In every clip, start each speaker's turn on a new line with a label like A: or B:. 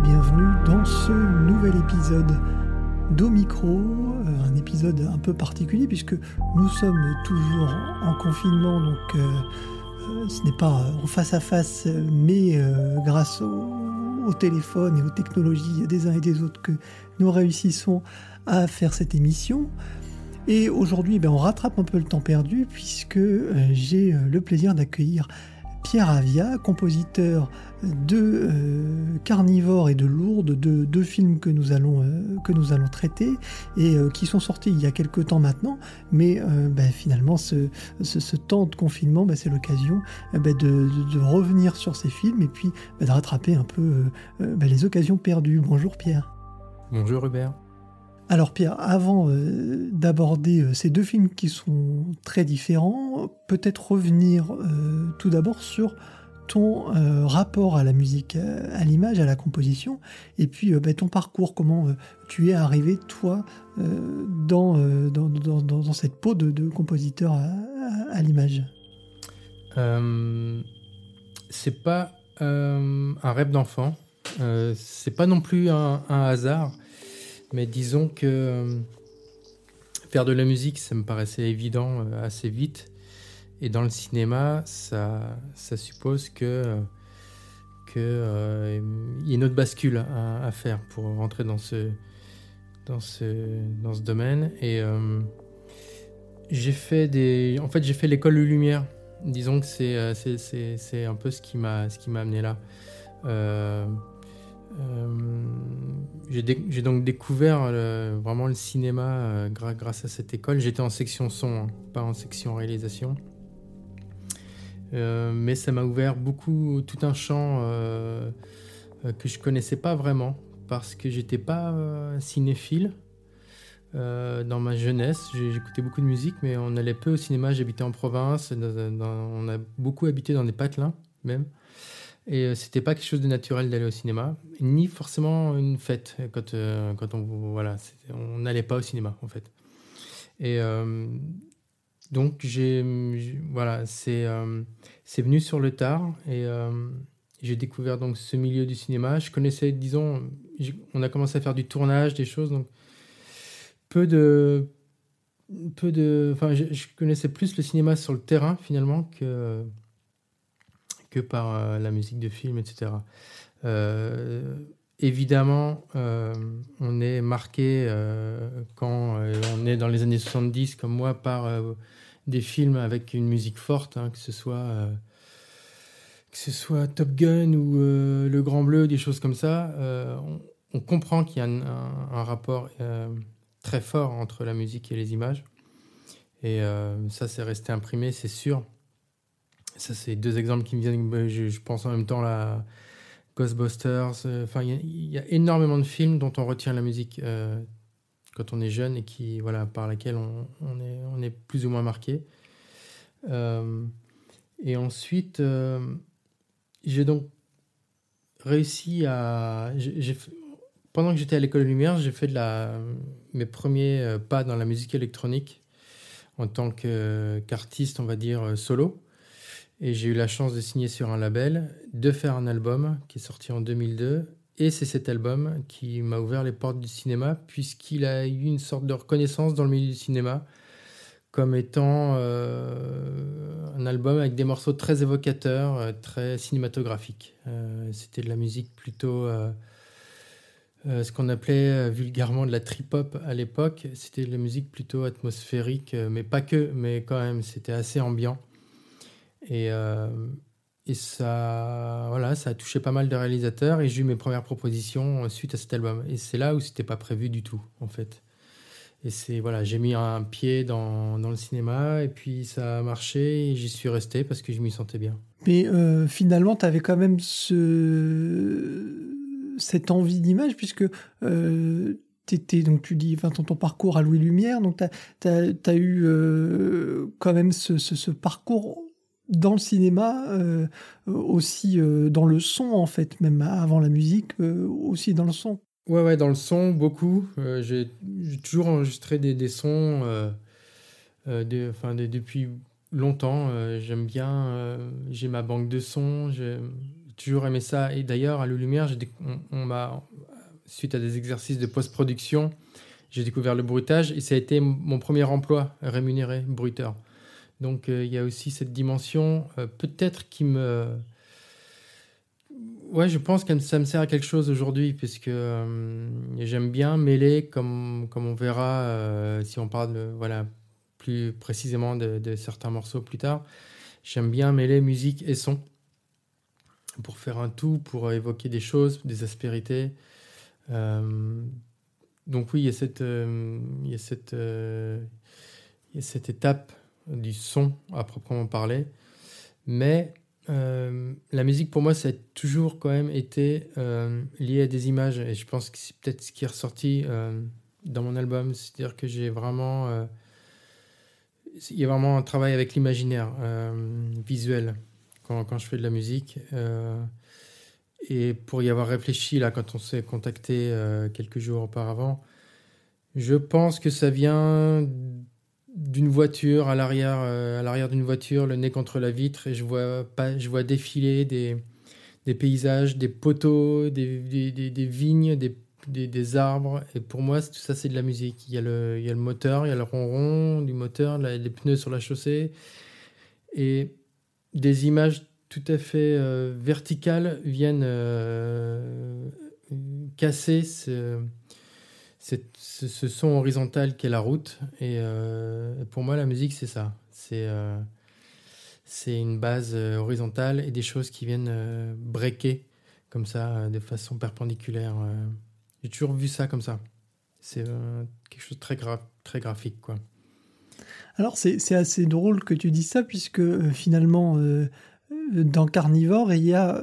A: Bienvenue dans ce nouvel épisode d'Omicro, euh, un épisode un peu particulier puisque nous sommes toujours en confinement, donc euh, euh, ce n'est pas en face à face, mais grâce au, téléphone et aux technologies des uns et des autres que nous réussissons à faire cette émission. Et aujourd'hui, ben, on rattrape un peu le temps perdu puisque j'ai le plaisir d'accueillir Pierre Avia, compositeur de euh, Carnivore et de Lourdes, de deux films que nous allons, euh, traiter et euh, qui sont sortis il y a quelques temps maintenant, mais ben, finalement ce, ce, temps de confinement, ben, c'est l'occasion ben, de, de, revenir sur ces films et puis de rattraper un peu les occasions perdues. Bonjour Pierre.
B: Bonjour Hubert.
A: Alors Pierre, avant euh, d'aborder euh, ces deux films qui sont très différents, peut-être revenir euh, tout d'abord sur ton rapport à la musique, à l'image, à la composition, et puis bah, ton parcours, comment tu es arrivé, toi, dans, dans, cette peau de, compositeur à, l'image?
B: C'est pas un rêve d'enfant, c'est pas non plus un hasard. Mais disons que euh, faire de la musique, ça me paraissait évident euh, assez vite. Et dans le cinéma, ça, ça suppose que qu'il euh, y ait une autre bascule à, faire pour rentrer dans ce, dans ce, dans ce domaine. Et j'ai fait des. En fait, j'ai fait l'école de lumière. Disons que c'est, un peu ce qui m'a, ce qui m'a amené là. J'ai donc découvert euh, vraiment le cinéma euh, grâce à cette école. J'étais en section son, hein, pas en section réalisation. mais ça m'a ouvert beaucoup, tout un champ que je connaissais pas vraiment parce que j'étais pas cinéphile. dans ma jeunesse, j'écoutais beaucoup de musique, mais on allait peu au cinéma. J'habitais en province, on a beaucoup habité dans des patelins même. Et euh, c'était pas quelque chose de naturel d'aller au cinéma, ni forcément une fête quand, euh, quand on voilà, on n'allait pas au cinéma en fait. Et euh, donc j'ai voilà, c'est c'est venu sur le tard et j'ai découvert donc ce milieu du cinéma. Je connaissais, disons, on a commencé à faire du tournage, des choses, donc peu de peu de, enfin, je, je connaissais plus le cinéma sur le terrain finalement que que par euh, la musique de film, etc. Euh, évidemment, euh, on est marqué quand on est dans les années 70, comme moi, par des films avec une musique forte, hein, que ce soit que ce soit Top Gun ou Le Grand Bleu, des choses comme ça, on, comprend qu'il y a un, rapport très fort entre la musique et les images. Et ça, c'est resté imprimé, c'est sûr. Ça, c'est deux exemples qui me viennent. Bah, je, pense en même temps la Ghostbusters. Euh, enfin, il y, a énormément de films dont on retient la musique euh, quand on est jeune et qui, voilà, par laquelle on, est, plus ou moins marqué. Euh, et ensuite, j'ai donc réussi à. pendant que j'étais à l'école lumière, j'ai fait mes premiers pas dans la musique électronique en tant qu'artiste, on va dire, solo. Et j'ai eu la chance de signer sur un label, de faire un album qui est sorti en 2002. Et c'est cet album qui m'a ouvert les portes du cinéma, puisqu'il a eu une sorte de reconnaissance dans le milieu du cinéma comme étant euh, un album avec des morceaux très évocateurs, euh, très cinématographiques. Euh, c'était de la musique plutôt ce qu'on appelait vulgairement de la trip-hop à l'époque. C'était de la musique plutôt atmosphérique, mais pas que, mais quand même, c'était assez ambiant. Et, euh, et ça, voilà, ça a touché pas mal de réalisateurs et j'ai eu mes premières propositions suite à cet album. Et c'est là où c'était pas prévu du tout, en fait. Et c'est voilà, j'ai mis un pied dans, dans, le cinéma et puis ça a marché et j'y suis resté parce que je m'y sentais bien.
A: Mais euh, finalement, tu avais quand même ce, cette envie d'image puisque euh, étais, donc tu dis, enfin, ton, ton, parcours à Louis Lumière, donc tu as, as, eu euh, quand même ce, ce, ce parcours dans le cinéma, euh, aussi euh, dans le son en fait, même avant la musique, euh, aussi dans le son.
B: Ouais, ouais, dans le son, beaucoup. j'ai toujours enregistré des, des sons enfin, depuis longtemps. J'aime bien, j'ai ma banque de sons. toujours aimé ça. Et d'ailleurs, à Lumière, on, m'a, suite à des exercices de post-production, j'ai découvert le bruitage et ça a été mon premier emploi rémunéré, bruiteur. Donc il y a aussi cette dimension, peut-être qui me Ouais, je pense que ça me sert à quelque chose aujourd'hui, puisque euh, j'aime bien mêler, comme, comme on verra euh, si on parle voilà, plus précisément de, certains morceaux plus tard, j'aime bien mêler musique et son pour faire un tout, pour évoquer des choses, des aspérités. Euh, donc oui, il y a cette, il y a cette, il y a cette étape du son à proprement parler, mais euh, la musique pour moi ça a toujours quand même été euh, lié à des images. Et je pense que c'est peut-être ce qui est ressorti euh, dans mon album. C'est-à-dire que j'ai vraiment il y a vraiment un travail avec l'imaginaire visuel quand, quand, je fais de la musique et pour y avoir réfléchi là quand on s'est contacté quelques jours auparavant je pense que ça vient d'une voiture à l'arrière euh, à l'arrière d'une voiture le nez contre la vitre et je vois pas je vois défiler des, des paysages des poteaux des, des, des vignes des, arbres. Et pour moi tout ça c'est de la musique. Il y a le il y a le moteur il y a le ronron du moteur les pneus sur la chaussée. Et des images tout à fait euh, verticales viennent euh, casser ce c'est ce son horizontal qu'est la route. Et euh, pour moi, la musique, c'est ça. C'est euh, une base euh, horizontale et des choses qui viennent breaker comme ça, de façon perpendiculaire. J'ai toujours vu ça comme ça. C'est quelque chose de très, très graphique, quoi.
A: Alors, c'est assez drôle que tu dis ça, puisque finalement, dans Carnivore, il y a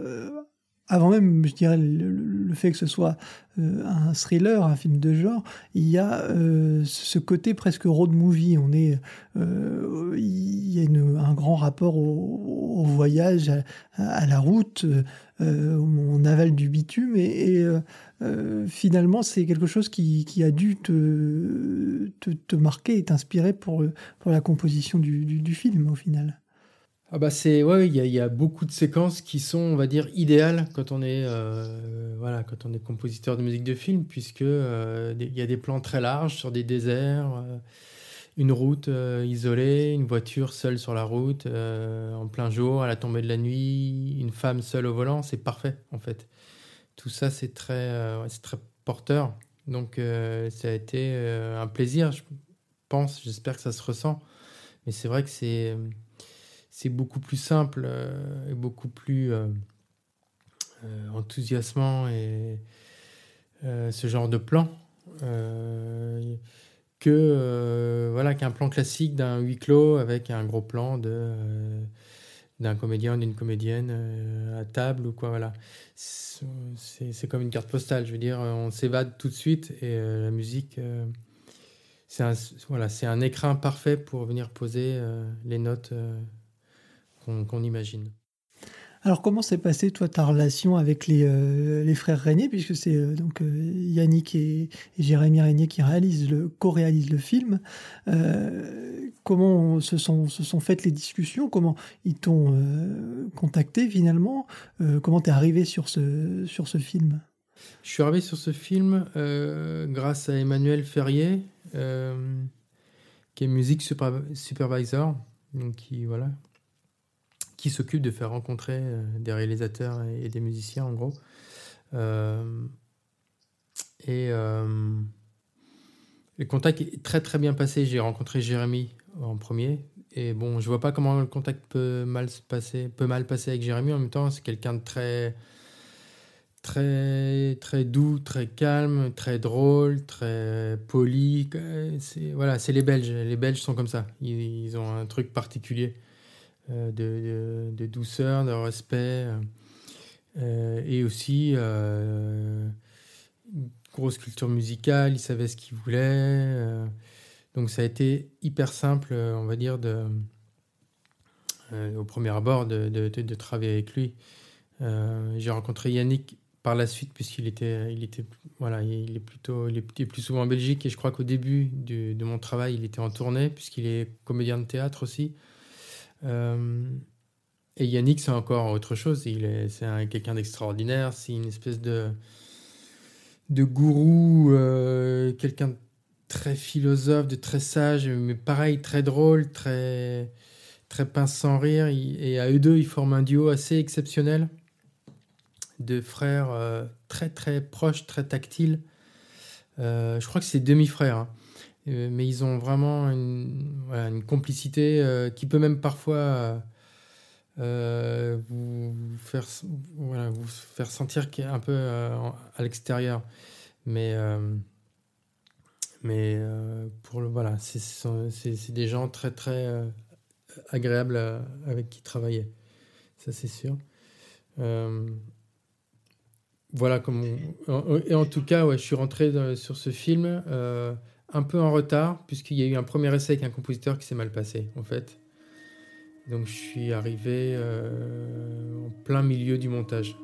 A: avant même, je dirais, le, fait que ce soit euh, un thriller, un film de genre, il y a euh, ce côté presque road movie. On est, euh, il y a un grand rapport au, voyage, à, la route. on avale du bitume et, finalement, c'est quelque chose qui, a dû te, marquer et t'inspirer pour la composition du film au final.
B: Ah bah c'est ouais, il y, a beaucoup de séquences qui sont, on va dire, idéales quand on est euh, voilà, quand on est compositeur de musique de film, puisque euh, il y a des plans très larges sur des déserts, euh, une route isolée, une voiture seule sur la route, en plein jour, à la tombée de la nuit, une femme seule au volant, c'est parfait en fait. Tout ça c'est très c'est très porteur. Donc ça a été un plaisir, je pense, j'espère que ça se ressent. Mais c'est vrai que c'est c'est beaucoup plus simple euh, et beaucoup plus euh, euh, enthousiasmant et ce genre de plan que voilà qu'un plan classique d'un huis clos avec un gros plan de d'un comédien d'une comédienne à table ou quoi voilà. C'est comme une carte postale je veux dire on s'évade tout de suite et la musique c'est un voilà c'est un écrin parfait pour venir poser les notes qu'on imagine.
A: Alors comment s'est passée toi ta relation avec les, euh, frères Régnier? Puisque c'est euh, donc euh, Yannick et, Jérémy Régnier qui réalisent le co-réalisent le film. comment se sont se sont faites les discussions? Comment ils t'ont contacté finalement? Comment t'es arrivé sur ce sur ce film?
B: Je suis arrivé sur ce film grâce à Emmanuel Ferrier qui est musique supervisor donc qui voilà qui s'occupe de faire rencontrer euh, des réalisateurs et des musiciens, en gros. Euh, et euh, le contact est très très bien passé. J'ai rencontré Jérémy en premier. Et bon, je vois pas comment le contact peut mal se passer, peut mal passer avec Jérémy. En même temps, c'est quelqu'un de très très très doux, très calme, très drôle, très poli. Voilà, c'est les Belges. Les Belges sont comme ça. ils ont un truc particulier. Euh, de, douceur, de respect, euh, et aussi euh, une grosse culture musicale, il savait ce qu'il voulait. donc ça a été hyper simple, on va dire, au premier abord de, travailler avec lui. J'ai rencontré Yannick par la suite puisqu'il était il était voilà il est plutôt il est plus souvent en Belgique et je crois qu'au début de, mon travail il était en tournée puisqu'il est comédien de théâtre aussi euh, et Yannick, c'est encore autre chose. Il est, c'est quelqu'un d'extraordinaire. C'est une espèce de, de gourou, euh, quelqu'un de très philosophe, de très sage, mais pareil, très drôle, très, très pince sans rire. Et à eux deux, ils forment un duo assez exceptionnel de frères euh, très très proches, très tactiles. Euh, je crois que c'est demi-frères. Hein. Mais ils ont vraiment une, complicité qui peut même parfois euh, vous, faire, sentir un peu euh, à l'extérieur. Mais, euh, mais pour le, voilà, c'est des gens très très agréables avec qui travailler. Ça, c'est sûr. voilà, comme et en tout cas, ouais, je suis rentré sur ce film un peu en retard, puisqu'il y a eu un premier essai avec un compositeur qui s'est mal passé, en fait. Donc je suis arrivé euh, en plein milieu du montage.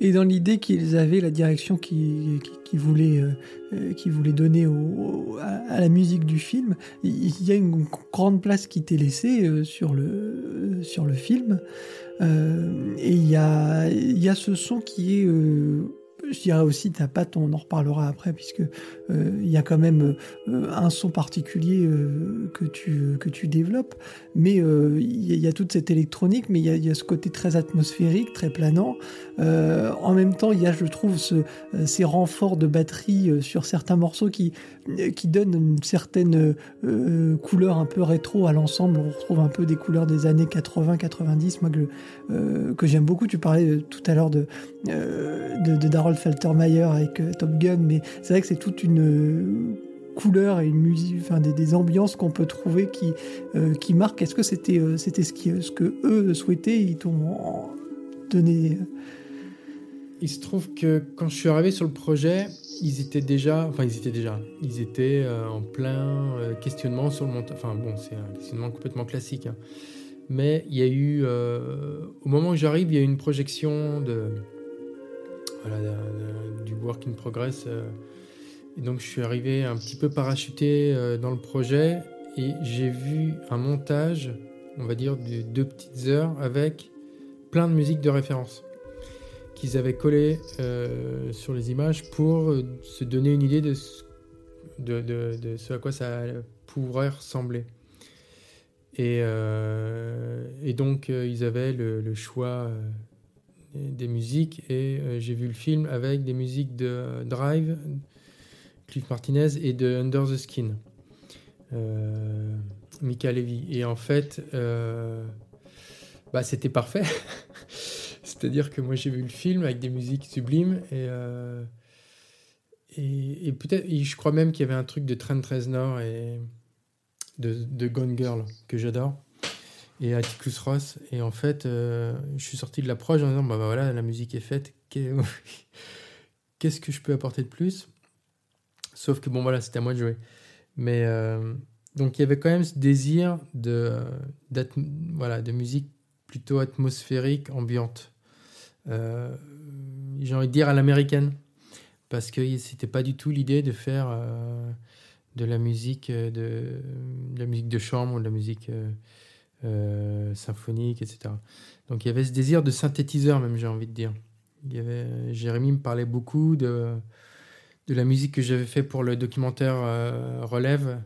A: Et dans l'idée qu'ils avaient, la direction qu'ils qui, voulaient, euh, euh, qui donner à, la musique du film, il y a une grande place qui t'est laissée euh, sur, le, film. et il y a ce son qui est je dirais aussi ta patte, on en reparlera après, puisque euh, il y a quand même euh, un son particulier euh, que, tu, que tu développes, mais il y, a toute cette électronique, mais il y, a ce côté très atmosphérique, très planant. en même temps, il y a, je trouve, ce, ces renforts de batterie sur certains morceaux qui, qui donnent une certaine couleur un peu rétro à l'ensemble. On retrouve un peu des couleurs des années 80-90, moi que, que j'aime beaucoup. Tu parlais tout à l'heure de, de, de Faltermeyer avec Top Gun, mais c'est vrai que c'est toute une euh, couleur et une musique, enfin des, ambiances qu'on peut trouver qui, euh, qui marquent. Est-ce que c'était euh, c'était ce, qui, ce que eux souhaitaient? Ils t'ont donné.
B: Il se trouve que quand je suis arrivé sur le projet, ils étaient déjà, enfin ils étaient déjà, ils étaient en plein questionnement sur le montage. Enfin bon, c'est un questionnement complètement classique. Hein. Mais il y a eu, au moment où j'arrive, il y a eu une projection de, du work in progress et donc je suis arrivé un petit peu parachuté euh, dans le projet et j'ai vu un montage, on va dire, de deux petites heures avec plein de musiques de référence qu'ils avaient collé euh, sur les images pour euh, se donner une idée de ce, de, ce à quoi ça pourrait ressembler. Et, et donc ils avaient le, choix des musiques et j'ai vu le film avec des musiques de Drive, Cliff Martinez et de Under the Skin, euh, Mika Levy. Et en fait, euh, bah, c'était parfait. C'est-à-dire que moi j'ai vu le film avec des musiques sublimes et, euh, et, peut-être, je crois même qu'il y avait un truc de Trent Reznor et de, Gone Girl que j'adore et Atticus Ross. Et en fait, je suis sorti de l'approche en disant bah, bah, voilà, la musique est faite, qu'est-ce que je peux apporter de plus? Sauf que bon, voilà, c'était à moi de jouer. Mais euh, donc il y avait quand même ce désir de, voilà, de musique plutôt atmosphérique, ambiante. Euh, j'ai envie de dire à l'américaine. Parce que c'était pas du tout l'idée de faire euh, de la musique de, de, la musique de chambre ou de la musique symphonique, etc. Donc il y avait ce désir de synthétiseur, même j'ai envie de dire. Il y avait, Jérémy me parlait beaucoup de de la musique que j'avais fait pour le documentaire euh, Relève.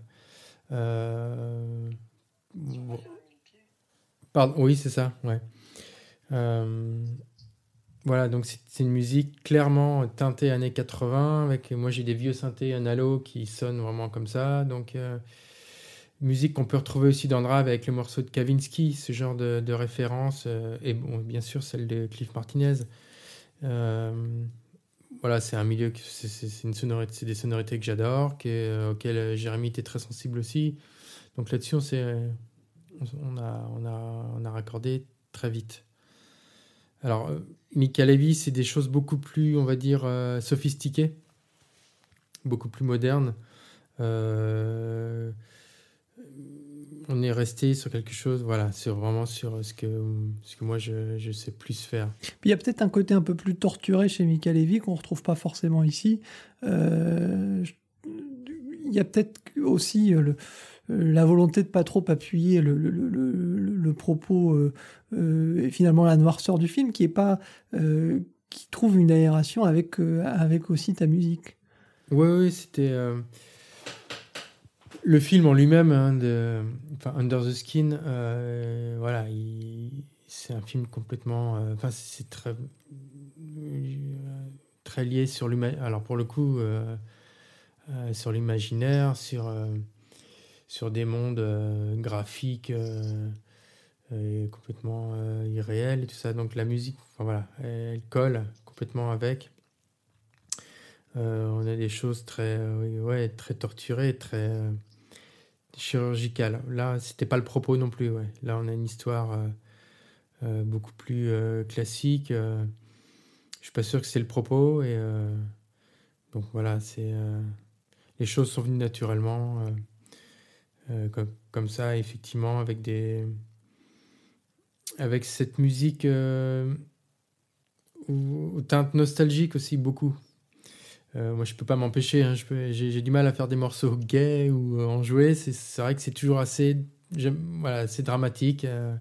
B: Euh, pardon, oui, c'est ça, ouais. Euh, voilà, donc c'est une musique clairement teintée années 80. Avec, moi, j'ai des vieux synthés analo qui sonnent vraiment comme ça. Donc, musique qu'on peut retrouver aussi dans Drive avec le morceau de Kavinsky, ce genre de, référence. et bon, bien sûr, celle de Cliff Martinez voilà, c'est un milieu, c'est des sonorités que j'adore, euh, auxquelles euh, Jérémy était très sensible aussi. Donc là-dessus, on, on, a, on, a, on a raccordé très vite. Alors, euh, Mika Levy, c'est des choses beaucoup plus, on va dire, sophistiquées, beaucoup plus modernes on est resté sur quelque chose, voilà, sur vraiment sur ce que, ce que moi je, je sais plus faire.
A: il y a peut-être un côté un peu plus torturé chez Mika Levy qu'on retrouve pas forcément ici. Euh, il y a peut-être aussi euh, euh, la volonté de pas trop appuyer le, propos et finalement la noirceur du film qui est pas qui trouve une aération avec avec aussi ta musique.
B: Oui, oui, c'était le film en lui-même, hein, Under the Skin, euh, voilà, c'est un film complètement. Euh, enfin, c'est très, très lié sur l'imaginaire. Alors, pour le coup, euh, sur l'imaginaire, sur, sur des mondes graphiques complètement irréels et tout ça. Donc, la musique, enfin, voilà, elle, colle complètement avec. on a des choses très, ouais, très torturées, très chirurgicale. Là, c'était pas le propos non plus. Là, on a une histoire euh, euh, beaucoup plus euh, classique. je suis pas sûr que c'est le propos. Donc voilà, c'est les choses sont venues naturellement, comme, comme, ça, effectivement, avec des avec cette musique aux teintes nostalgiques aussi beaucoup. Euh, moi, je peux pas m'empêcher. Hein, j'ai du mal à faire des morceaux gays ou euh, en jouer. C'est vrai que c'est toujours assez, voilà, c'est dramatique. Euh,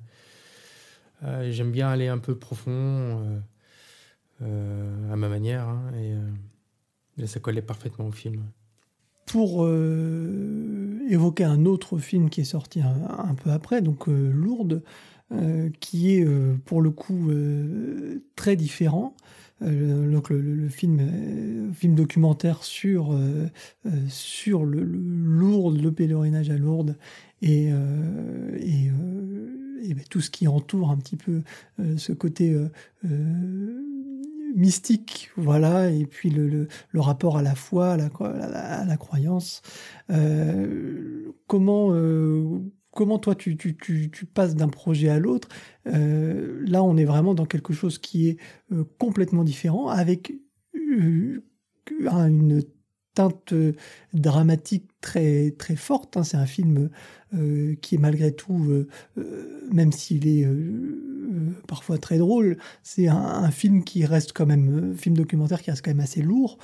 B: j'aime bien aller un peu profond. à ma manière. Hein, et, ça collait parfaitement au film.
A: Pour évoquer un autre film qui est sorti un, peu après, donc Lourdes, qui est pour le coup très différent. donc le, film, film documentaire sur, sur le, Lourdes, le pèlerinage à Lourdes et, et ben, tout ce qui entoure un petit peu euh, ce côté euh, euh, mystique, voilà, et puis le, le, rapport à la foi, à la, à la, croyance. comment, comment toi tu, tu, tu, tu passes d'un projet à l'autre? Là, on est vraiment dans quelque chose qui est complètement différent, avec une teinte dramatique très très forte. Hein. C'est un film euh, qui est malgré tout, euh, euh, même s'il est parfois très drôle, c'est un, film qui reste quand même, film documentaire qui reste quand même assez lourd.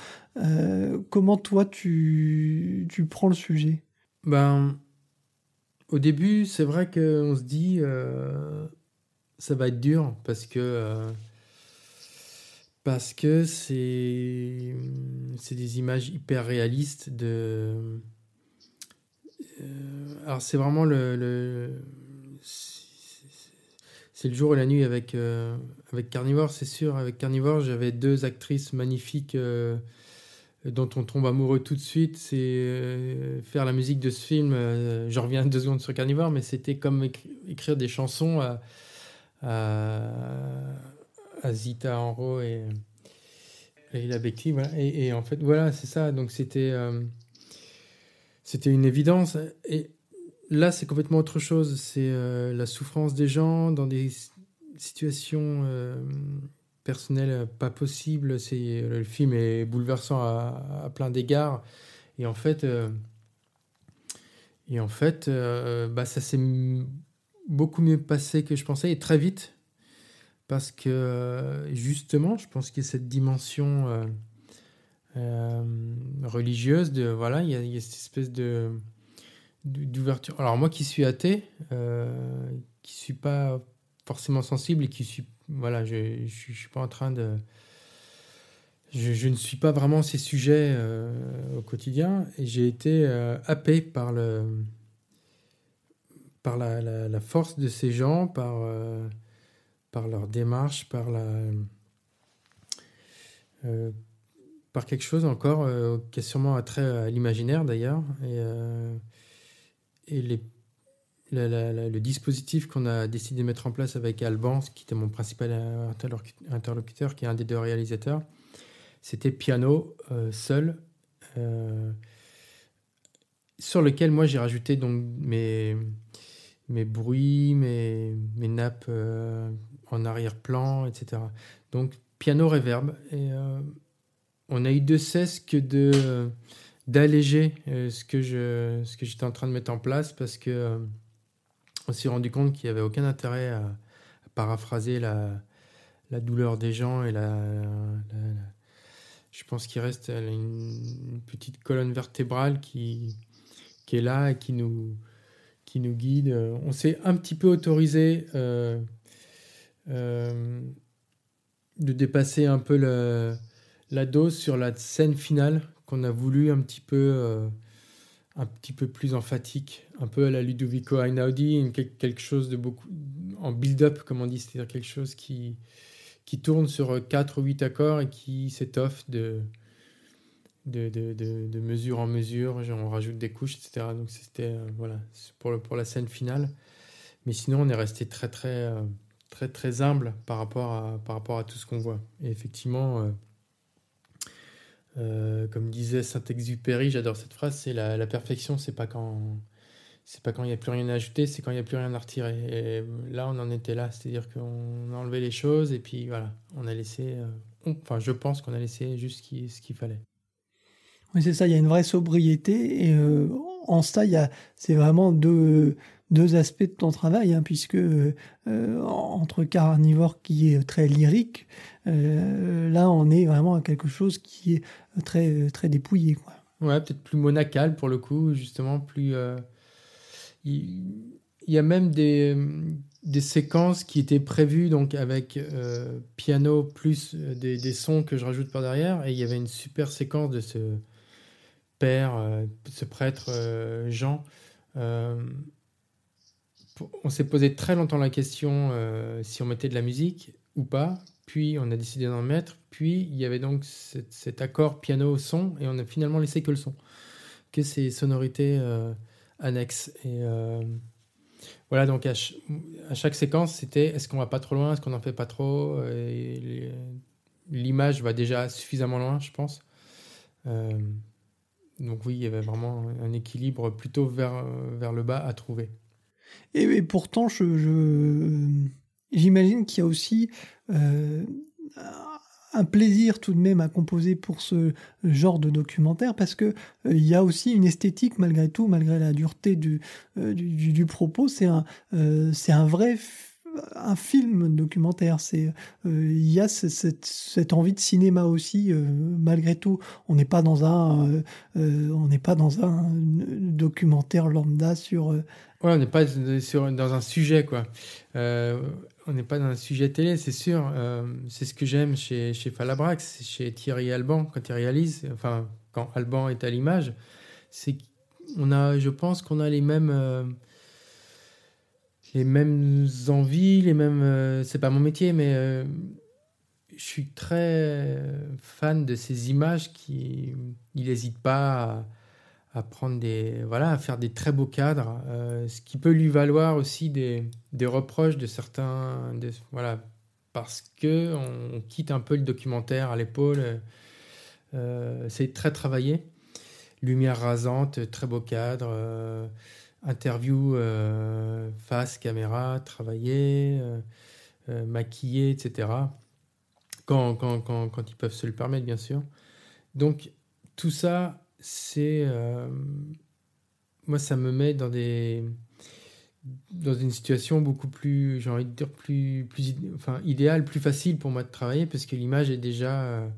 A: comment toi tu, tu prends le sujet?
B: Ben, au début, c'est vrai qu'on se dit ça va être dur parce que parce que c'est c'est des images hyper réalistes de alors c'est vraiment le, c'est le jour et la nuit avec euh, avec Carnivore, c'est sûr. Avec Carnivore, j'avais deux actrices magnifiques euh, dont on tombe amoureux tout de suite. C'est faire la musique de ce film. je reviens deux secondes sur Carnivore, mais c'était comme écrire des chansons à, à, Zita Enro et, et la Beckley. Voilà. Et, et, en fait, voilà, c'est ça. Donc c'était c'était une évidence. Et là, c'est complètement autre chose. C'est euh, la souffrance des gens dans des situations euh, personnelles pas possibles. C'est le film est bouleversant à, plein d'égards. Et en fait, euh, et en fait, bah, ça s'est beaucoup mieux passé que je pensais et très vite parce que justement, je pense qu'il y a cette dimension euh, religieuse. De, voilà, il y, a, cette espèce d'ouverture. Alors moi qui suis athée, euh, qui suis pas forcément sensible et qui suis voilà, je, suis pas en train de je, ne suis pas vraiment ces sujets euh, au quotidien et j'ai été happé par le par la, force de ces gens, par leur démarche, par la quelque chose encore euh, qui est sûrement attrait à l'imaginaire d'ailleurs. Et, euh, et les, le dispositif qu'on a décidé de mettre en place avec Alban, qui était mon principal interlocuteur, qui est un des deux réalisateurs, c'était piano euh, seul, sur lequel moi j'ai rajouté donc mes, mes bruits, mes, mes nappes en arrière-plan, etc. Donc piano reverb. Et on a eu de cesse que de d'alléger euh, ce que j'étais en train de mettre en place parce que euh, on s'est rendu compte qu'il n'y avait aucun intérêt à, paraphraser la, douleur des gens et la, je pense qu'il reste une, petite colonne vertébrale qui est là et qui nous guide. On s'est un petit peu autorisé euh, de dépasser un peu le la dose sur la scène finale qu'on a voulu un petit peu euh, un petit peu plus emphatique, un peu à la Ludovico Einaudi, quelque chose de beaucoup en build-up comme on dit, c'est-à-dire quelque chose qui qui tourne sur 4 ou 8 accords et qui s'étoffe de de, de, de, mesure en mesure, on rajoute des couches, etc. Donc c'était euh, voilà pour, pour la scène finale. Mais sinon, on est resté très très euh, très très humble par rapport à par rapport à tout ce qu'on voit. Et effectivement, euh, comme disait Saint-Exupéry, j'adore cette phrase, c'est la, perfection, c'est pas quand c'est pas quand il n'y a plus rien à ajouter, c'est quand il n'y a plus rien à retirer. Et là, on en était là, c'est-à-dire qu'on a enlevé les choses et puis voilà, on a laissé, euh, enfin, je pense qu'on a laissé juste ce qu'il fallait.
A: Oui, c'est ça, il y a une vraie sobriété et euh, en ça, c'est vraiment deux, deux aspects de ton travail, hein, puisque euh, entre Carnivore qui est très lyrique, euh, là on est vraiment à quelque chose qui est très, très dépouillé. Quoi.
B: Ouais, peut-être plus monacal pour le coup, justement, plus. Il, y a même des, des séquences qui étaient prévues donc avec euh, piano plus euh, des, des, sons que je rajoute par derrière. Et il y avait une super séquence de ce père, euh, ce prêtre Jean. On s'est posé très longtemps la question si on mettait de la musique ou pas. Puis on a décidé d'en mettre. Puis il y avait donc cet, accord piano-son et on a finalement laissé que le son, que ces sonorités annexes. Et voilà, donc à, chaque séquence, c'était est-ce qu'on va pas trop loin, est-ce qu'on n'en fait pas trop? L'image va déjà suffisamment loin, je pense. Euh, donc oui, il y avait vraiment un équilibre plutôt vers, vers le bas à trouver.
A: Et, pourtant, j'imagine qu'il y a aussi euh, un plaisir tout de même à composer pour ce genre de documentaire parce que euh, il y a aussi une esthétique malgré tout, malgré la dureté du, euh, propos. C'est un, c'est un vrai un film documentaire. Il y a cette, cette, envie de cinéma aussi malgré tout. On n'est pas dans un on n'est pas dans un documentaire lambda sur.
B: Ouais, on n'est pas sur, dans un sujet quoi on n'est pas dans un sujet télé, c'est sûr. Euh, c'est ce que j'aime chez, chez Falabrax, chez Thierry Alban, quand il réalise, enfin, quand Alban est à l'image, c'est qu'on a, je pense qu'on a les mêmes, euh, les mêmes envies, les mêmes. Euh, c'est pas mon métier, mais je suis très fan de ces images qui. Il n'hésite pas à à prendre des voilà à faire des très beaux cadres euh, ce qui peut lui valoir aussi des, des reproches de certains voilà parce que on, quitte un peu le documentaire à l'épaule euh, c'est très travaillé. Lumière rasante très beau cadre euh, interview face caméra travaillé maquillé etc quand, quand, quand, quand ils peuvent se le permettre bien sûr. Donc tout ça c'est. Euh, moi, ça me met dans des dans une situation beaucoup plus, j'ai envie de dire, plus, plus enfin, idéale, plus facile pour moi de travailler parce que l'image est déjà, euh,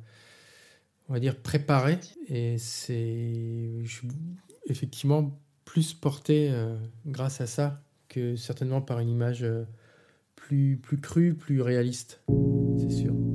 B: on va dire, préparée et c'est effectivement plus porté euh, grâce à ça que certainement par une image plus, plus crue, plus réaliste, c'est sûr.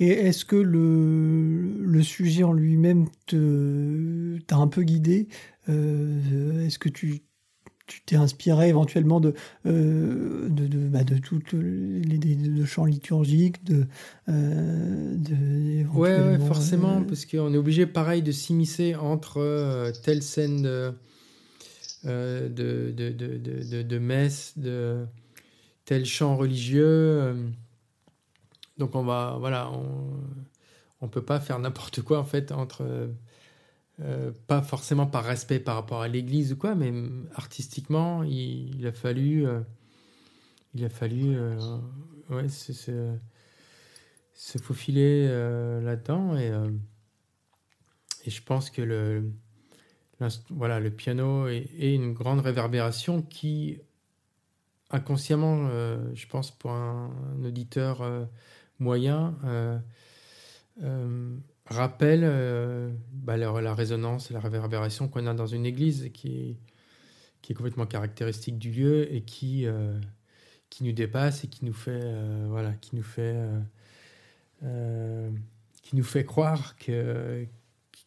A: Et est-ce que le, le sujet en lui-même t'a un peu guidé Est-ce que tu tu t'es inspiré éventuellement de, euh, de, de, bah, de toutes les de chants liturgiques, de, euh,
B: de ouais, forcément, euh, parce qu'on est obligé, pareil, de s'immiscer entre telle scène de, de, de, de, de, messe, de tel chant religieux. Donc on va, voilà, on, on peut pas faire n'importe quoi en fait entre euh, pas forcément par respect par rapport à l'Église ou quoi, mais artistiquement, il, a fallu, euh, il a fallu, euh, ouais, se, se, faufiler là-dedans et, je pense que le, voilà, le piano est, une grande réverbération qui inconsciemment, je pense pour un, auditeur rappelle euh, bah, la, résonance et la réverbération qu'on a dans une église qui est, qui est complètement caractéristique du lieu et qui, euh, qui nous dépasse et qui nous fait, euh, voilà, qui nous fait, qui nous fait croire que,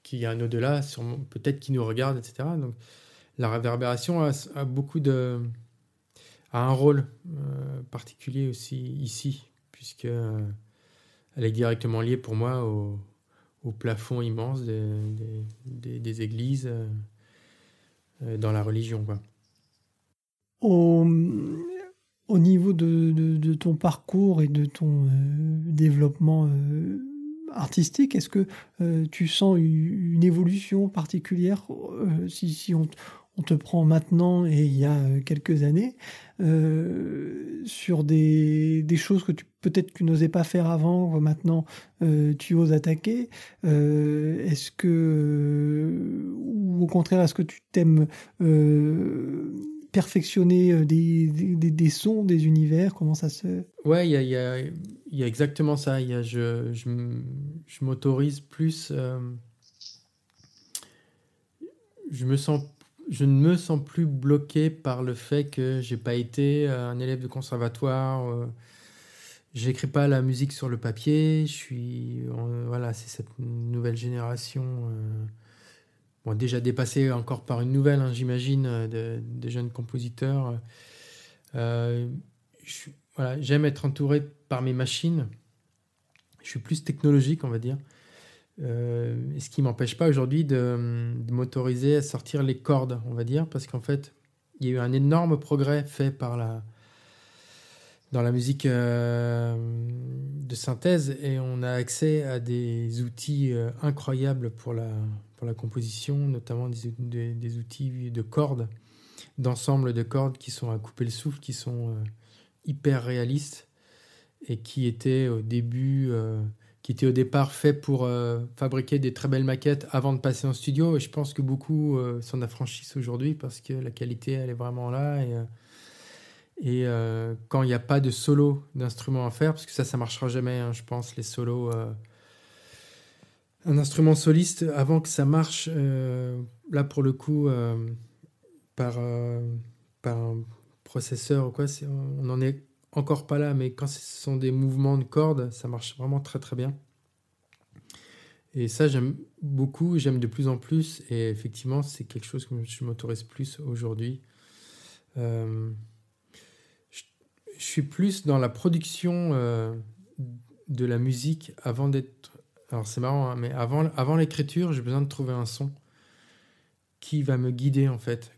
B: qu'il y a un au-delà, peut-être qui nous regarde, etc. Donc la réverbération a, beaucoup de a un rôle particulier aussi ici, puisque elle est directement liée pour moi au, plafond immense des, églises euh, euh, dans la religion. Quoi.
A: Au, au niveau de, de, ton parcours et de ton euh, développement artistique, est-ce que tu sens une, évolution particulière si, si on, on te prend maintenant et il y a euh, quelques années euh, sur des, choses que tu peut-être tu n'osais pas faire avant, maintenant euh, tu oses attaquer. est-ce que ou au contraire est-ce que tu t'aimes perfectionner des, sons, des univers? Comment ça se
B: Ouais, il y a, y, a, y a, exactement ça. Y a, je, je, je m'autorise plus. je me sens je ne me sens plus bloqué par le fait que j'ai pas été euh, un élève de conservatoire. Euh, j'écris pas la musique sur le papier. Je suis voilà, c'est cette nouvelle génération. Euh, bon, déjà dépassée encore par une nouvelle, hein, j'imagine, des jeunes compositeurs. j'aime être entouré par mes machines. Je suis plus technologique, on va dire. Euh, ce qui m'empêche pas aujourd'hui de, m'autoriser à sortir les cordes, on va dire, parce qu'en fait, il y a eu un énorme progrès fait par la, dans la musique euh, de synthèse et on a accès à des outils euh, incroyables pour la, pour la composition, notamment des, outils de cordes, d'ensemble de cordes qui sont à couper le souffle, qui sont hyper réalistes et qui étaient au début qui était au départ fait pour euh, fabriquer des très belles maquettes avant de passer en studio. Et je pense que beaucoup euh, s'en affranchissent aujourd'hui parce que la qualité, elle est vraiment là. Et, euh, et quand il n'y a pas de solo d'instrument à faire, parce que ça, ça marchera jamais, hein, je pense, les solos. un instrument soliste, avant que ça marche, là pour le coup, par, par un processeur ou quoi, on en est encore pas là, mais quand ce sont des mouvements de cordes, ça marche vraiment très très bien. Et ça, j'aime beaucoup, j'aime de plus en plus. Et effectivement, c'est quelque chose que je m'autorise plus aujourd'hui. Euh, je, suis plus dans la production euh, de la musique avant d'être. Alors c'est marrant, hein, mais avant, avant l'écriture, j'ai besoin de trouver un son qui va me guider en fait,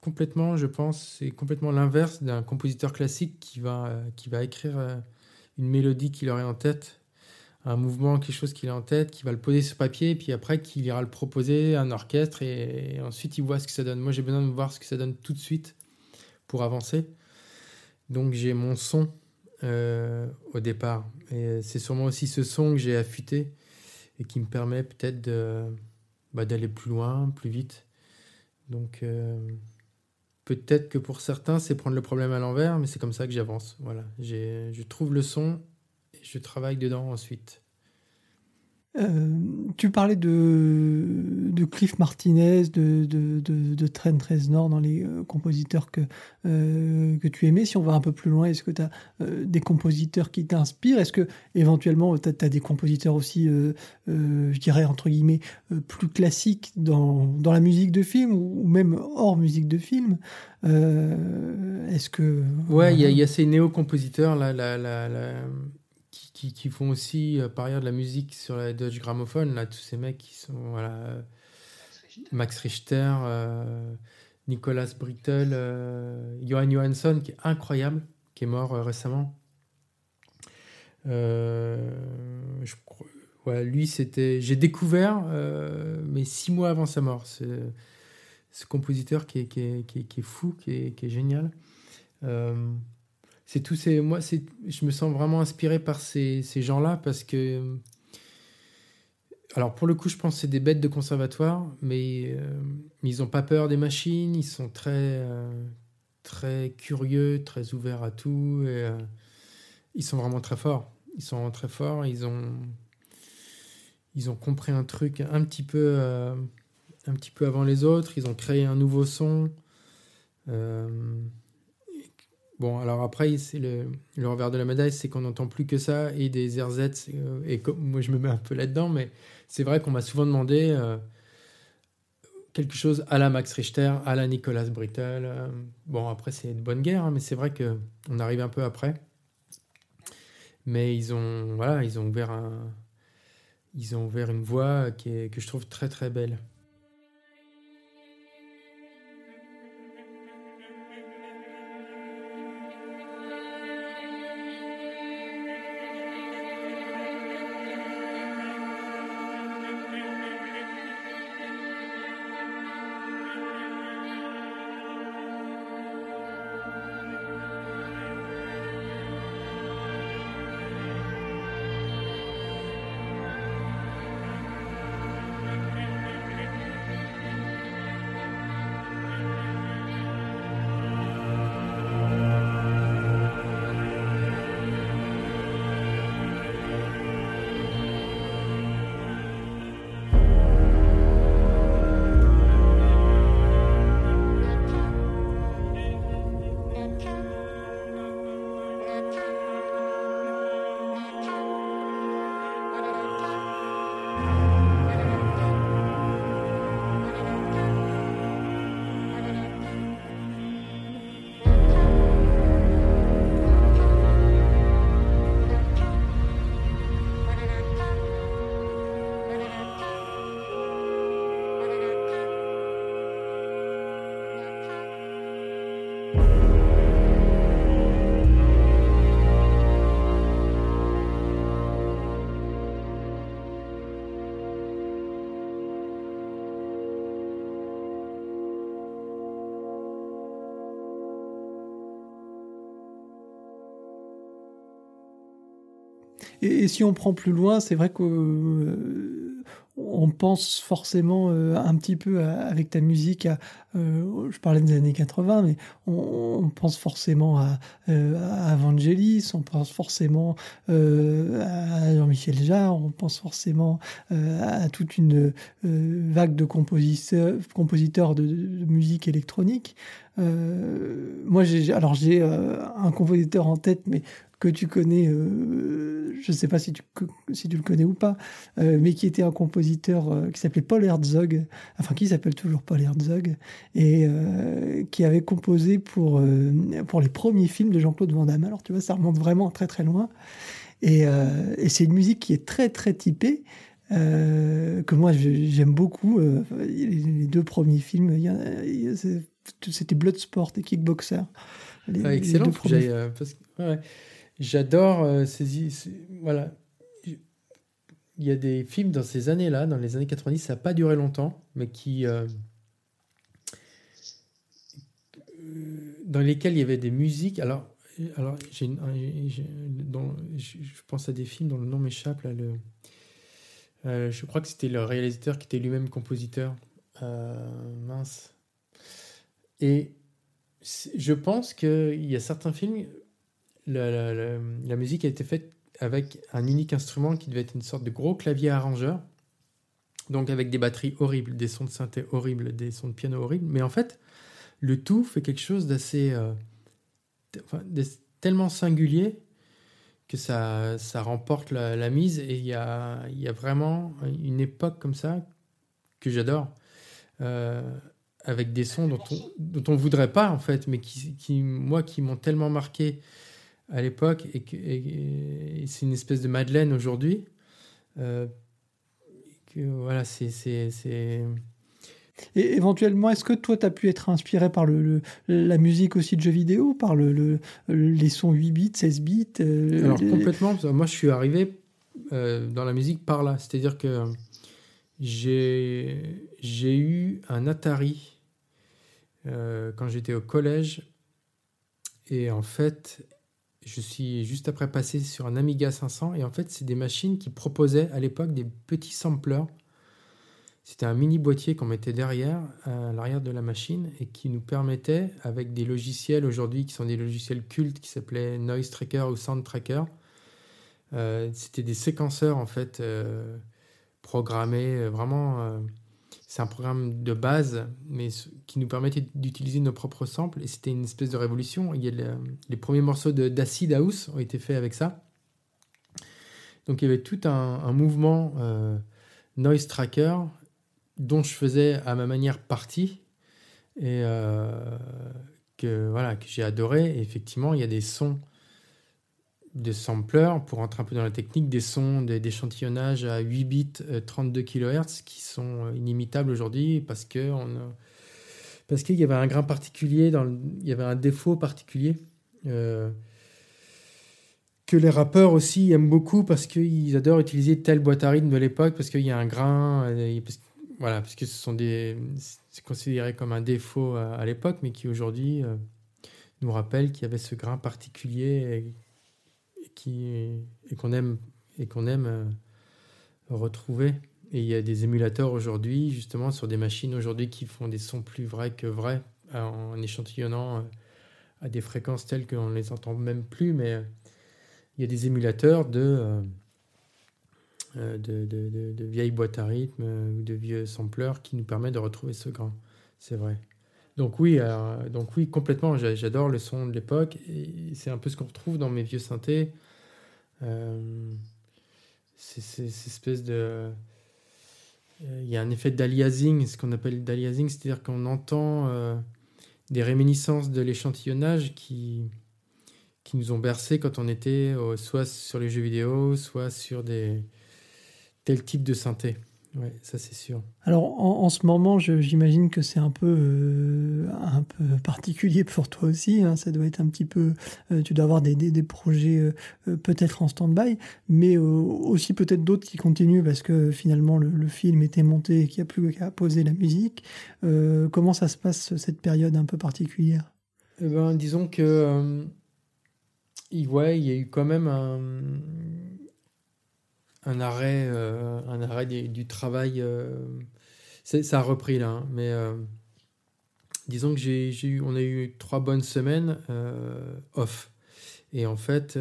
B: complètement, je pense, c'est complètement l'inverse d'un compositeur classique qui va, euh, qui va écrire euh, une mélodie qu'il aurait en tête, un mouvement, quelque chose qu'il a en tête, qui va le poser sur papier, puis après qu'il ira le proposer à un orchestre, et, ensuite il voit ce que ça donne. Moi j'ai besoin de voir ce que ça donne tout de suite pour avancer. Donc j'ai mon son euh, au départ. Et c'est sûrement aussi ce son que j'ai affûté et qui me permet peut-être de, bah, d'aller plus loin, plus vite. Donc Peut-être que pour certains, c'est prendre le problème à l'envers, mais c'est comme ça que j'avance. Voilà, je trouve le son et je travaille dedans ensuite.
A: Euh, tu parlais de, de Cliff Martinez, de, de, de, de Trent Reznor dans les euh, compositeurs que, euh, que tu aimais. Si on va un peu plus loin, est-ce que tu as des compositeurs qui t'inspirent? Est-ce que éventuellement tu as, des compositeurs aussi, je dirais, entre guillemets, plus classiques dans, dans la musique de film ou, même hors musique de film? Est-ce que.
B: Ouais, il y, a ces néo-compositeurs, là, la, la, la qui, font aussi euh, par ailleurs de la musique sur la Dutch Gramophone, là, tous ces mecs qui sont voilà, Max Richter, euh, Nicolas Brittle, euh, Johan Johansson, qui est incroyable, qui est mort récemment. je ouais, lui, c'était. J'ai découvert, mais six mois avant sa mort, ce, ce compositeur qui est, qui est, qui est, fou, qui est, qui est génial c'est tous ces moi je me sens vraiment inspiré par ces, ces gens-là parce que alors pour le coup je pense que c'est des bêtes de conservatoire mais euh, ils n'ont pas peur des machines ils sont très euh, très curieux très ouverts à tout et euh, ils sont vraiment très forts. Ils sont très forts ils ont ils ont compris un truc un petit peu un petit peu avant les autres ils ont créé un nouveau son Bon, alors après, c'est le, revers de la médaille, c'est qu'on n'entend plus que ça et des RZ. Euh, et comme, moi, je me mets un peu là-dedans, mais c'est vrai qu'on m'a souvent demandé euh, quelque chose à la Max Richter, à la Nicolas Brittle. Euh. bon, après, c'est une bonne guerre, hein, mais c'est vrai qu'on arrive un peu après. Mais ils ont, voilà, ils ont ouvert un, ils ont ouvert une voie que je trouve très très belle.
A: Et, si on prend plus loin, c'est vrai que euh, on pense forcément euh, un petit peu avec ta musique à, euh, je parlais des années 80, mais on, pense forcément à, à, Vangelis, on pense forcément à Jean-Michel Jarre, on pense forcément à toute une vague de compositeurs, compositeurs de, musique électronique. moi, alors j'ai un compositeur en tête, mais que tu connais, euh, je ne sais pas si tu, si tu le connais ou pas, euh, mais qui était un compositeur euh, qui s'appelait Paul Herzog, enfin qui s'appelle toujours Paul Herzog, et qui avait composé pour, pour les premiers films de Jean-Claude Van Damme. Alors tu vois, ça remonte vraiment très très loin. Et, et c'est une musique qui est très très typée. que moi j'aime beaucoup. les deux premiers films, c'était Bloodsport et Kickboxer.
B: Les, ah, excellent. Les ouais. J'adore euh, ces, Voilà. Il y a des films dans ces années-là, dans les années 90, ça n'a pas duré longtemps, mais qui. Euh, dans lesquels il y avait des musiques. Alors, alors je pense à des films dont le nom m'échappe. Là, le, euh, je crois que c'était le réalisateur qui était lui-même compositeur. mince. Et je pense qu'il y a certains films la, musique a été faite avec un unique instrument qui devait être une sorte de gros clavier arrangeur. Donc avec des batteries horribles, des sons de synthé horribles, des sons de piano horribles. Mais en fait, le tout fait quelque chose d'assez... Euh, tellement singulier que ça, remporte la, mise. Et il y a, vraiment une époque comme ça que j'adore. Euh, avec des sons dont on dont on voudrait pas en fait, mais qui moi qui m'ont tellement marqué à l'époque et, c'est une espèce de Madeleine aujourd'hui. Euh, voilà, c'est
A: et éventuellement, est-ce que toi, tu as pu être inspiré par le, la musique aussi de jeux vidéo, par le, les sons 8 bits, 16 bits
B: euh, Alors, complètement. Moi, je suis arrivé euh, dans la musique par là. C'est-à-dire que j'ai eu un Atari euh, quand j'étais au collège. Et en fait, je suis juste après passé sur un Amiga 500. Et en fait, c'est des machines qui proposaient à l'époque des petits sampleurs. C'était un mini boîtier qu'on mettait derrière, à l'arrière de la machine, et qui nous permettait, avec des logiciels aujourd'hui qui sont des logiciels cultes qui s'appelaient Noise Tracker ou Sound Tracker, euh, c'était des séquenceurs en fait euh, programmés vraiment c'est un programme de base, mais qui nous permettait d'utiliser nos propres samples. Et c'était une espèce de révolution. Il y a les premiers morceaux d'Acid House ont été faits avec ça. Donc il y avait tout un, mouvement euh, noise tracker dont je faisais à ma manière partie et euh, que voilà que j'ai adoré. Et effectivement, il y a des sons des samplers, pour rentrer un peu dans la technique, des sons d'échantillonnage à 8 bits 32 euh, kHz qui sont euh, inimitables aujourd'hui parce que on parce qu'il y avait un grain particulier, il y avait un défaut particulier euh, que les rappeurs aussi aiment beaucoup parce qu'ils adorent utiliser telle boîte à rythme de l'époque parce qu'il y a un grain, parce, voilà, parce que ce sont des, c'est considéré comme un défaut à, l'époque, mais qui aujourd'hui nous rappelle qu'il y avait ce grain particulier qu'on aime et qu'on aime euh, retrouver. Et il y a des émulateurs aujourd'hui, justement, sur des machines aujourd'hui qui font des sons plus vrais que vrais, en échantillonnant euh, à des fréquences telles qu'on ne les entend même plus, mais euh, il y a des émulateurs de, de, de, de, vieilles boîtes à rythme ou de vieux sampleurs qui nous permettent de retrouver ce grain. C'est vrai. Donc oui, donc oui, complètement. J'adore le son de l'époque c'est un peu ce qu'on retrouve dans mes vieux synthés. Euh, c'est espèce de. Euh, il y a un effet d'aliasing, ce qu'on appelle d'aliasing, c'est-à-dire qu'on entend euh, des réminiscences de l'échantillonnage qui, qui nous ont bercé quand on était soit sur les jeux vidéo, soit sur des tel type de synthé. Oui, ça c'est sûr.
A: Alors en, ce moment, j'imagine que c'est un peu euh, un peu particulier pour toi aussi. Hein. ça doit être un petit peu. Euh, tu dois avoir des, des, projets euh, peut-être en stand-by, mais aussi peut-être d'autres qui continuent parce que finalement le, film était monté et qu'il n'y a plus qu'à poser la musique. comment ça se passe cette période un peu particulière?
B: Eh ben, disons que ouais, il y a eu quand même un un arrêt, euh, du, travail. Euh, ça a repris là, hein, mais euh, disons que j'ai eu, on a eu trois bonnes semaines off. Et en fait,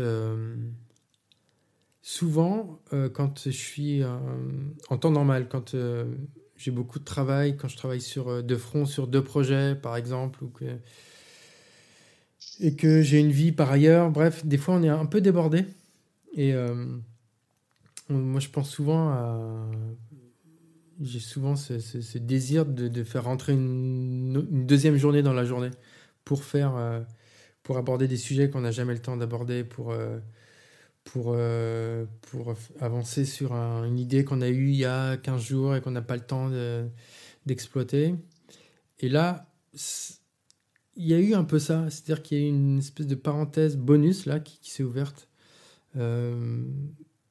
B: souvent, quand je suis en temps normal, quand j'ai beaucoup de travail, quand je travaille sur deux fronts, sur deux projets, par exemple, ou et que j'ai une vie par ailleurs, bref, des fois on est un peu débordé. Et moi, je pense souvent à. J'ai souvent ce, désir de, faire rentrer une, deuxième journée dans la journée pour faire. Euh, pour aborder des sujets qu'on n'a jamais le temps d'aborder, pour, euh, pour, euh, pour avancer sur une idée qu'on a eue il y a 15 jours et qu'on n'a pas le temps d'exploiter. et là, il y a eu un peu ça, c'est-à-dire qu'il y a eu une espèce de parenthèse bonus là qui, qui s'est ouverte.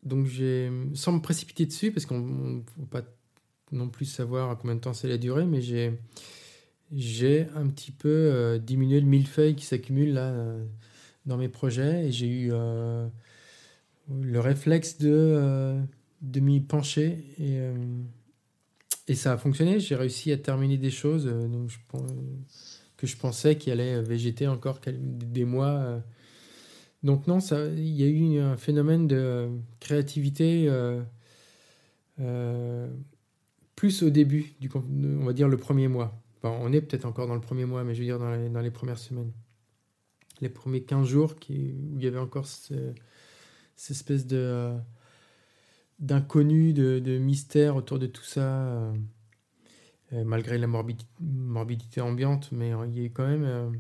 B: Donc, j'ai, sans me précipiter dessus, parce qu'on ne faut pas non plus savoir à combien de temps c'est la durée, mais j'ai, j'ai un petit peu euh, diminué le millefeuille qui s'accumule là euh, dans mes projets et j'ai eu euh, le réflexe de, de m'y pencher et, et ça a fonctionné. J'ai réussi à terminer des choses donc que je pensais qu'il allait végéter encore des mois donc non, il y a eu un phénomène de créativité plus au début, du, on va dire le premier mois. on est peut-être encore dans le premier mois, mais je veux dire dans les, premières semaines. Les premiers 15 jours où il y avait encore cette espèce de d'inconnu, de, mystère autour de tout ça, euh, euh, malgré la morbidité, ambiante, mais il y a quand même euh,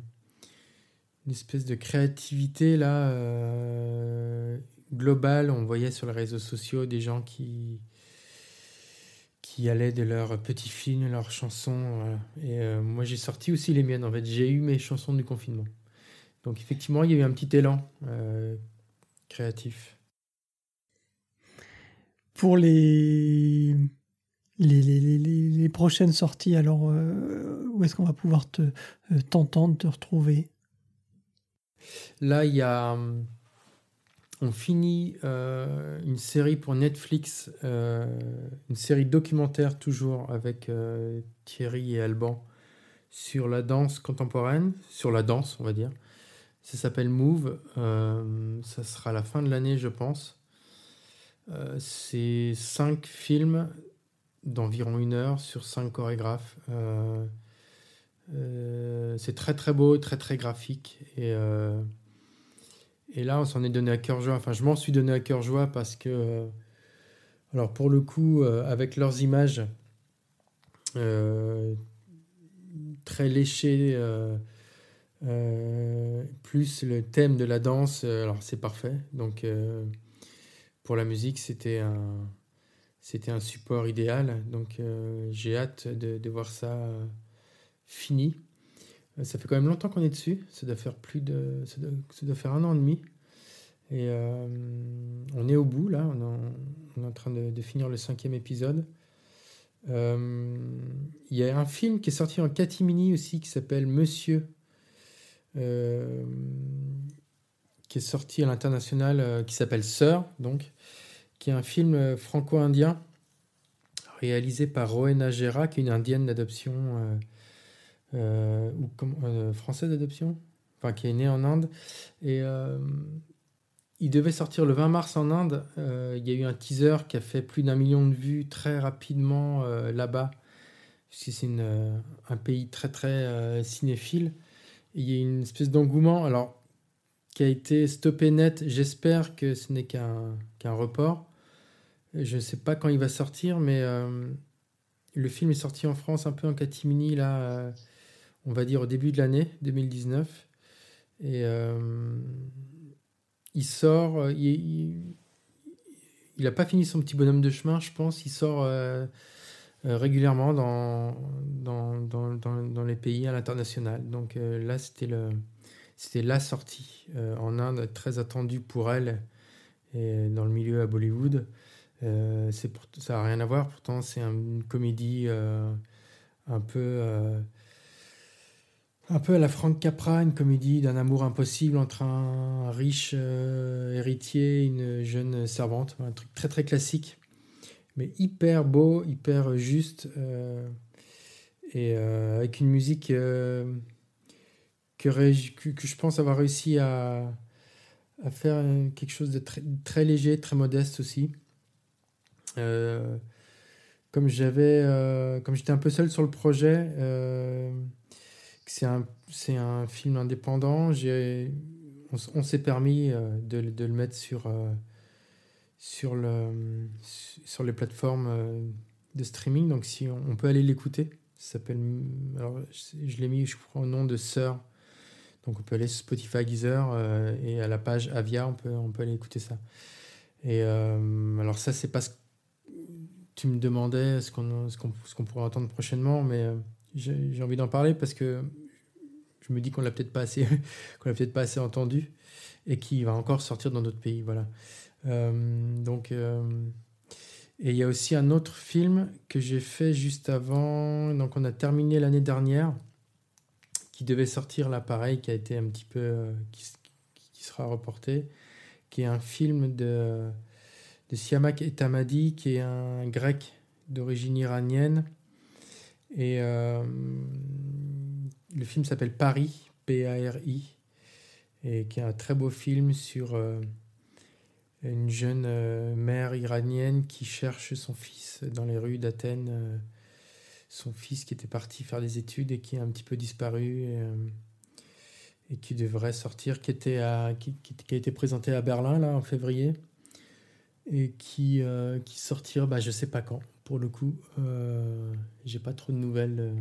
B: une espèce de créativité là globale. On voyait sur les réseaux sociaux des gens qui allaient de leurs petits films, leurs chansons. Et moi, j'ai sorti aussi les miennes. En fait, j'ai eu mes chansons du confinement. Donc, effectivement, il y a eu un petit élan créatif.
A: Pour les, les, prochaines sorties, alors euh, où est-ce qu'on va pouvoir te, euh, t'entendre, te retrouver?
B: Là, il y a. On finit euh, une série pour Netflix, une série documentaire toujours avec Thierry et Alban sur la danse contemporaine, sur la danse, on va dire. Ça s'appelle Move. ça sera la fin de l'année, je pense. Euh, c'est cinq films d'environ une heure sur cinq chorégraphes. Euh, euh, c'est très très beau, très très graphique. Et, et là, on s'en est donné à cœur joie. Enfin, je m'en suis donné à cœur joie parce que, alors pour le coup, avec leurs images très léchées, plus le thème de la danse, alors c'est parfait. Donc pour la musique, c'était un, c'était un support idéal. Donc euh, j'ai hâte de, voir ça euh, fini. Euh, ça fait quand même longtemps qu'on est dessus. Ça doit faire plus de, ça doit, faire un an et demi. Et on est au bout là. On, est en train de, finir le cinquième épisode. Il y a un film qui est sorti en catimini aussi qui s'appelle Monsieur qui est sorti à l'international, euh, qui s'appelle Sœur, donc, qui est un film euh, franco-indien réalisé par Rowena Gera, qui est une indienne d'adoption euh, ou française d'adoption, enfin qui est née en Inde. Et il devait sortir le 20 mars en Inde. il y a eu un teaser qui a fait plus d'un million de vues très rapidement là-bas, puisque c'est un pays très très cinéphile. il y a une espèce d'engouement. Alors, qui a été stoppé net. J'espère que ce n'est qu'un report. Je ne sais pas quand il va sortir, mais euh, le film est sorti en France un peu en catimini, là, euh, on va dire au début de l'année 2019. Et euh, il sort, il n'a pas fini son petit bonhomme de chemin, je pense. Il sort régulièrement dans dans, les pays à l'international. Donc là, c'était le c'était la sortie euh, en Inde très attendue pour elle et dans le milieu à Bollywood. Euh, c'est ça n'a rien à voir, pourtant c'est une comédie euh, un peu un peu à la Frank Capra, une comédie d'un amour impossible entre un riche héritier et une jeune servante, un truc très très classique, mais hyper beau, hyper juste, et avec une musique que, je pense avoir réussi à, faire quelque chose de très, très léger, très modeste aussi. Euh, comme euh, comme j'étais un peu seul sur le projet, euh, c'est un, c'est un film indépendant. J'ai, on, s'est permis de, de, le mettre sur, sur, le, sur les plateformes de streaming. Donc, si on, peut aller l'écouter, s'appelle, alors je, l'ai mis, au nom de Sœur donc on peut aller sur Spotify, Geezer euh, et à la page Avia, on peut, on peut aller écouter ça. Et euh, alors ça, c'est pas ce tu me demandais, ce qu'on ce qu'on pourrait entendre prochainement, mais euh, j'ai envie d'en parler parce que je me dis qu'on l'a peut-être pas assez qu'on l'a peut-être pas assez entendu et qui va encore sortir dans d'autres pays. Voilà. donc et il y a aussi un autre film que j'ai fait juste avant. Donc on a terminé l'année dernière qui devait sortir là, pareil, qui a été un petit peu. Euh, qui, sera reporté, qui est un film de, de Siamak Etamadi, qui est un grec d'origine iranienne. Et euh, le film s'appelle Paris, P-A-R-I. et qui est un très beau film sur une jeune mère iranienne qui cherche son fils dans les rues d'Athènes. son fils qui était parti faire des études et qui a un petit peu disparu. Et, qui devrait sortir, qui, était à, qui, a été présenté à Berlin là en février et qui, sortira, bah, je sais pas quand pour le coup. Euh, j'ai pas trop de nouvelles euh,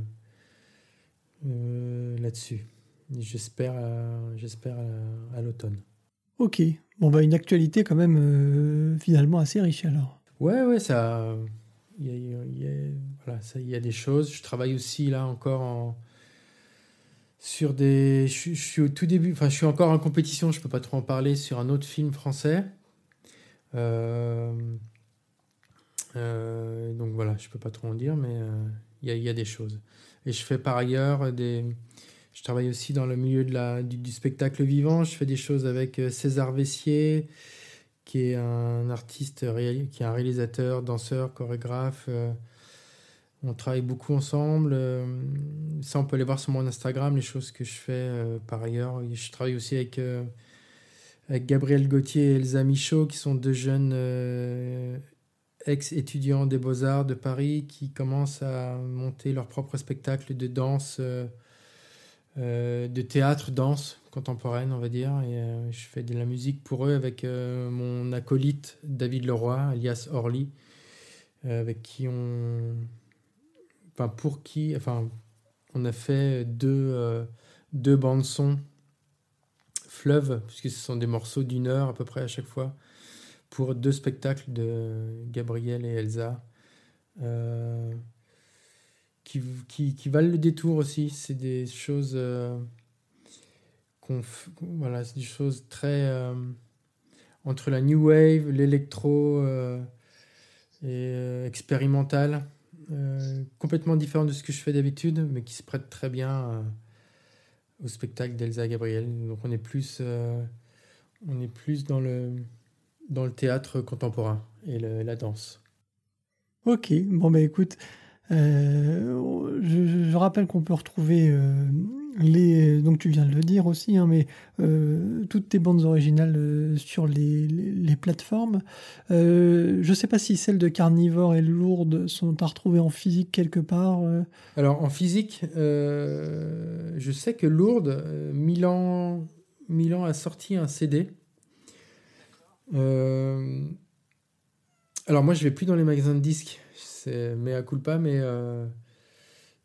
B: euh, là-dessus. J'espère, j'espère à, l'automne.
A: Ok. Bon bah une actualité quand même finalement assez riche alors.
B: Ouais ouais ça. Il y a, voilà, ça, il y a des choses. Je travaille aussi là encore en, sur des. Je, je, suis au tout début. Enfin, je suis encore en compétition. Je peux pas trop en parler sur un autre film français. Euh, euh, donc voilà, je peux pas trop en dire, mais euh, il y, a des choses. Et je fais par ailleurs des. Je travaille aussi dans le milieu de la, du, spectacle vivant. Je fais des choses avec euh, César Vessier, qui est un artiste, qui est un réalisateur, danseur, chorégraphe. on travaille beaucoup ensemble. ça, on peut aller voir sur mon Instagram, les choses que je fais par ailleurs. Je travaille aussi avec Gabriel Gauthier et Elsa Michaud, qui sont deux jeunes ex-étudiants des beaux-arts de Paris qui commencent à monter leur propre spectacle de danse, euh, euh, de théâtre, danse contemporaine, on va dire. Et euh, je fais de la musique pour eux avec mon acolyte David Leroy, alias Orly, avec qui on. Enfin, pour qui. Enfin, on a fait deux, deux bandes-sons fleuve, puisque ce sont des morceaux d'une heure à peu près à chaque fois pour deux spectacles de Gabriel et Elsa euh, qui, qui, valent le détour aussi. C'est des choses euh, voilà, c'est des choses très euh, entre la new wave, l'électro et expérimental, complètement différent de ce que je fais d'habitude, mais qui se prête très bien au spectacle d'Elsa Gabriel. Donc on est plus on est plus dans le dans le théâtre contemporain et la danse.
A: Ok, bon bah écoute, euh, je, rappelle qu'on peut retrouver euh, les, donc tu viens de le dire aussi, hein, mais euh, toutes tes bandes originales sur les, les, plateformes. je ne sais pas si celles de Carnivore et Lourdes sont à retrouver en physique quelque part.
B: Alors en physique, je sais que Lourdes, Milan, Milan a sorti un CD euh, alors moi, je vais plus dans les magasins de disques, c'est mea culpa, mais euh,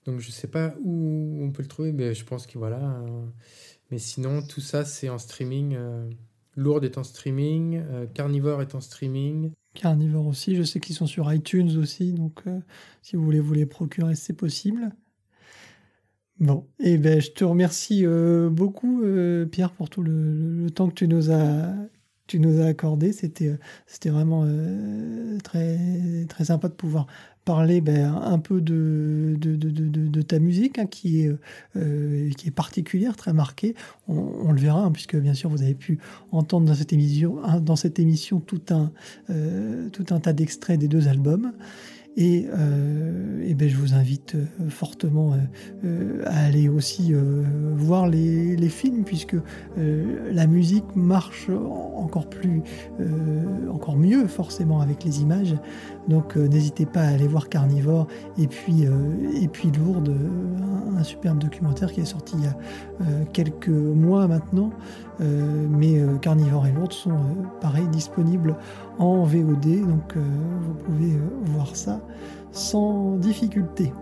B: donc je sais pas où on peut le trouver, mais je pense que voilà. Hein. mais sinon, tout ça, c'est en streaming. Euh, Lourdes est en streaming, Carnivore est en streaming.
A: Carnivore aussi, je sais qu'ils sont sur iTunes aussi, donc si vous voulez vous les procurer, c'est possible. Bon, et eh ben je te remercie beaucoup Pierre pour tout le, temps que tu nous as tu nous as accordé. C'était, euh, c'était vraiment euh, très, très sympa de pouvoir parler ben, un peu de, de, de, de ta musique hein, qui, est, euh, qui est particulière, très marquée. On, le verra, hein, puisque bien sûr vous avez pu entendre dans cette émission, dans cette émission tout, un, tout un tas d'extraits des deux albums. Et, euh, et ben, je vous invite euh, fortement euh, à aller aussi voir les, films, puisque la musique marche encore plus, encore mieux forcément avec les images. Donc n'hésitez pas à aller voir Carnivore et puis, et puis Lourdes, un, superbe documentaire qui est sorti il y a quelques mois maintenant. mais Carnivore et Lourdes sont pareil disponibles en VOD, donc vous pouvez voir ça sans difficulté.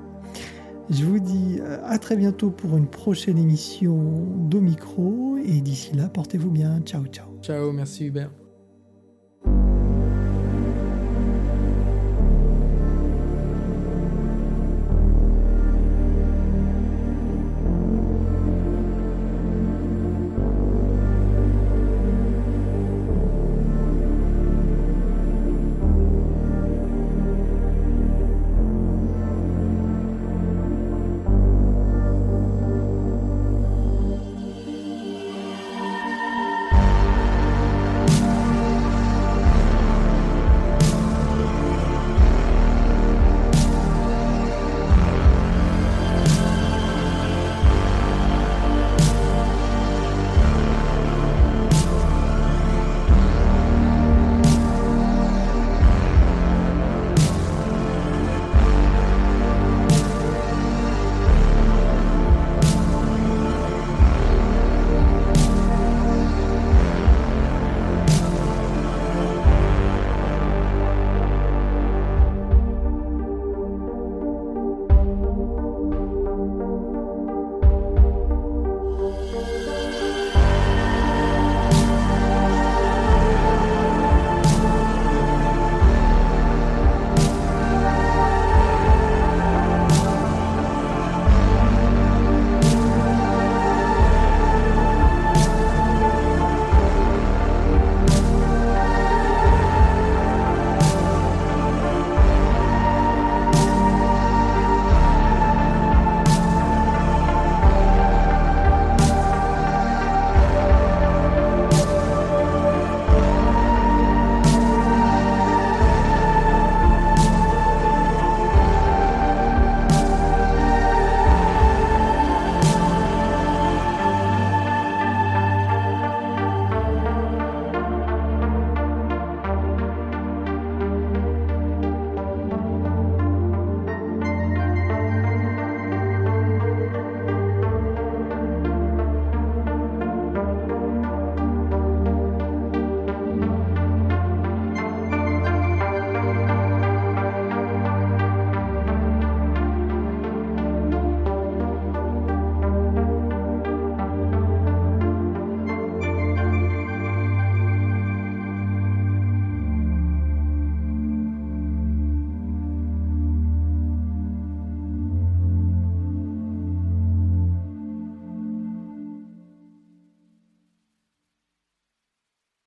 A: Je vous dis euh, à très bientôt pour une prochaine émission d'Au Micro et d'ici là, portez-vous bien. Ciao, ciao.
B: Ciao, merci Hubert.